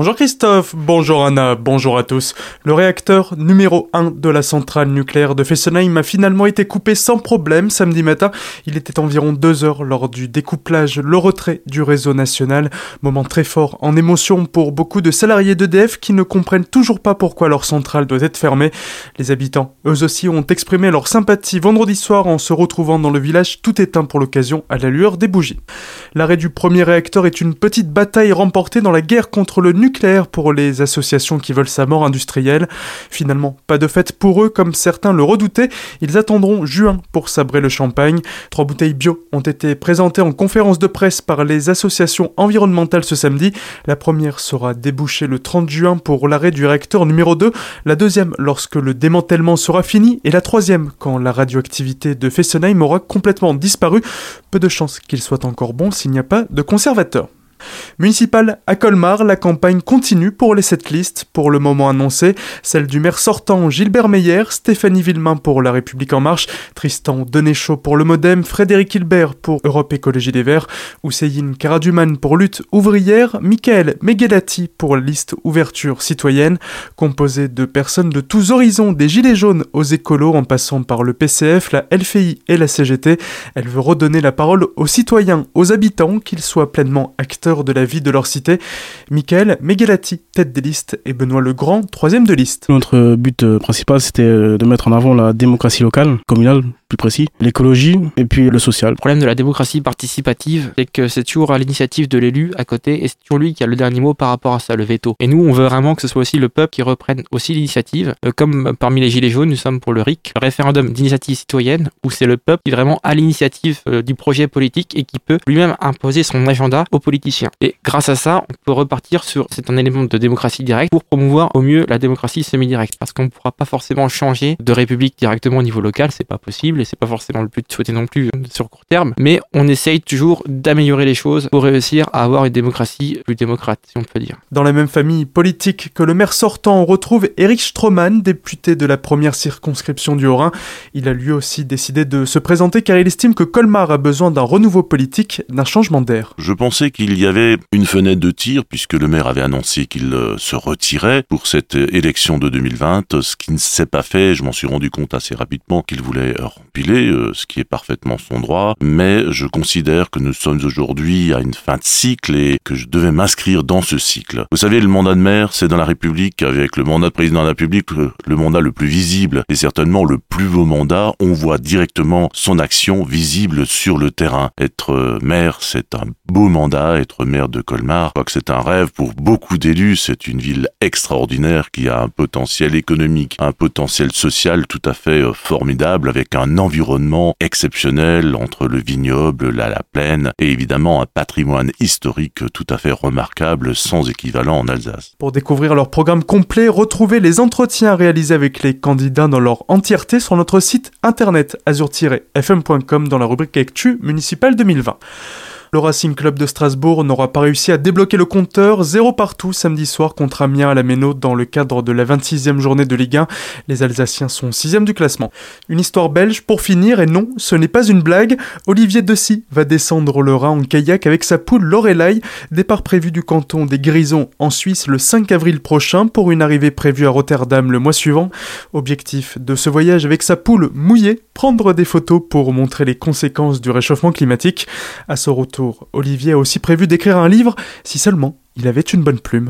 Bonjour Christophe, bonjour Anna, bonjour à tous. Le réacteur numéro 1 de la centrale nucléaire de Fessenheim a finalement été coupé sans problème samedi matin. Il était environ deux heures lors du découplage, le retrait du réseau national. Moment très fort en émotion pour beaucoup de salariés d'EDF qui ne comprennent toujours pas pourquoi leur centrale doit être fermée. Les habitants, eux aussi, ont exprimé leur sympathie vendredi soir en se retrouvant dans le village tout éteint pour l'occasion à la lueur des bougies. L'arrêt du premier réacteur est une petite bataille remportée dans la guerre contre le nucléaire nucléaire pour les associations qui veulent sa mort industrielle. Finalement, pas de fête pour eux comme certains le redoutaient. Ils attendront juin pour sabrer le champagne. Trois bouteilles bio ont été présentées en conférence de presse par les associations environnementales ce samedi. La première sera débouchée le 30 juin pour l'arrêt du réacteur numéro 2, la deuxième lorsque le démantèlement sera fini et la troisième quand la radioactivité de Fessenheim aura complètement disparu. Peu de chance qu'il soit encore bon s'il n'y a pas de conservateur. Municipal à Colmar, la campagne continue pour les sept listes, pour le moment annoncées, celle du maire sortant Gilbert Meyer, Stéphanie Villemain pour La République En Marche, Tristan Denéchaud pour le Modem, Frédéric Hilbert pour Europe Écologie des Verts, Ousseyin Karaduman pour Lutte Ouvrière, Michael Meghelati pour Liste Ouverture Citoyenne, composée de personnes de tous horizons, des Gilets jaunes aux écolos en passant par le PCF, la LFI et la CGT. Elle veut redonner la parole aux citoyens, aux habitants, qu'ils soient pleinement acteurs de la vie de leur cité. Michael Meghelati, tête des listes, et Benoît Legrand, troisième de liste. Notre but euh, principal, c'était euh, de mettre en avant la démocratie locale, communale, plus précis, l'écologie et puis le social. Le problème de la démocratie participative, c'est que c'est toujours à l'initiative de l'élu à côté et c'est toujours lui qui a le dernier mot par rapport à ça, le veto. Et nous, on veut vraiment que ce soit aussi le peuple qui reprenne aussi l'initiative. Euh, comme parmi les Gilets jaunes, nous sommes pour le RIC, le référendum d'initiative citoyenne, où c'est le peuple qui est vraiment à l'initiative euh, du projet politique et qui peut lui-même imposer son agenda aux politiciens. Et grâce à ça, on peut repartir sur, c'est un élément de démocratie directe pour promouvoir au mieux la démocratie semi-directe. Parce qu'on ne pourra pas forcément changer de république directement au niveau local, c'est pas possible et c'est pas forcément le but souhaité non plus euh, sur court terme, mais on essaye toujours d'améliorer les choses pour réussir à avoir une démocratie plus démocrate, si on peut dire. Dans la même famille politique que le maire sortant, on retrouve Eric Stroman, député de la première circonscription du Haut-Rhin. Il a lui aussi décidé de se présenter car il estime que Colmar a besoin d'un renouveau politique, d'un changement d'air. Je pensais qu'il y avait une fenêtre de tir puisque le maire avait annoncé qu'il euh, se retirait pour cette élection de 2020, ce qui ne s'est pas fait. Je m'en suis rendu compte assez rapidement qu'il voulait empiler, euh, ce qui est parfaitement son droit, mais je considère que nous sommes aujourd'hui à une fin de cycle et que je devais m'inscrire dans ce cycle. Vous savez, le mandat de maire, c'est dans la République, avec le mandat de président de la République, le, le mandat le plus visible et certainement le plus beau mandat. On voit directement son action visible sur le terrain. Être euh, maire, c'est un beau mandat. Être maire de Colmar, je crois que c'est un rêve pour beaucoup d'élus. C'est une ville extraordinaire qui a un potentiel économique, un potentiel social tout à fait euh, formidable avec un environnement exceptionnel entre le vignoble, la, la plaine et évidemment un patrimoine historique tout à fait remarquable sans équivalent en Alsace. Pour découvrir leur programme complet, retrouvez les entretiens réalisés avec les candidats dans leur entièreté sur notre site internet azur-fm.com dans la rubrique Actu municipale 2020. Le Racing Club de Strasbourg n'aura pas réussi à débloquer le compteur, zéro partout samedi soir contre Amiens à la Méno dans le cadre de la 26e journée de Ligue 1. Les Alsaciens sont 6 du classement. Une histoire belge pour finir, et non, ce n'est pas une blague. Olivier Dessy va descendre le Rhin en kayak avec sa poule Lorelai. Départ prévu du canton des Grisons en Suisse le 5 avril prochain pour une arrivée prévue à Rotterdam le mois suivant. Objectif de ce voyage avec sa poule mouillée, prendre des photos pour montrer les conséquences du réchauffement climatique. À ce retour, Olivier a aussi prévu d'écrire un livre, si seulement il avait une bonne plume.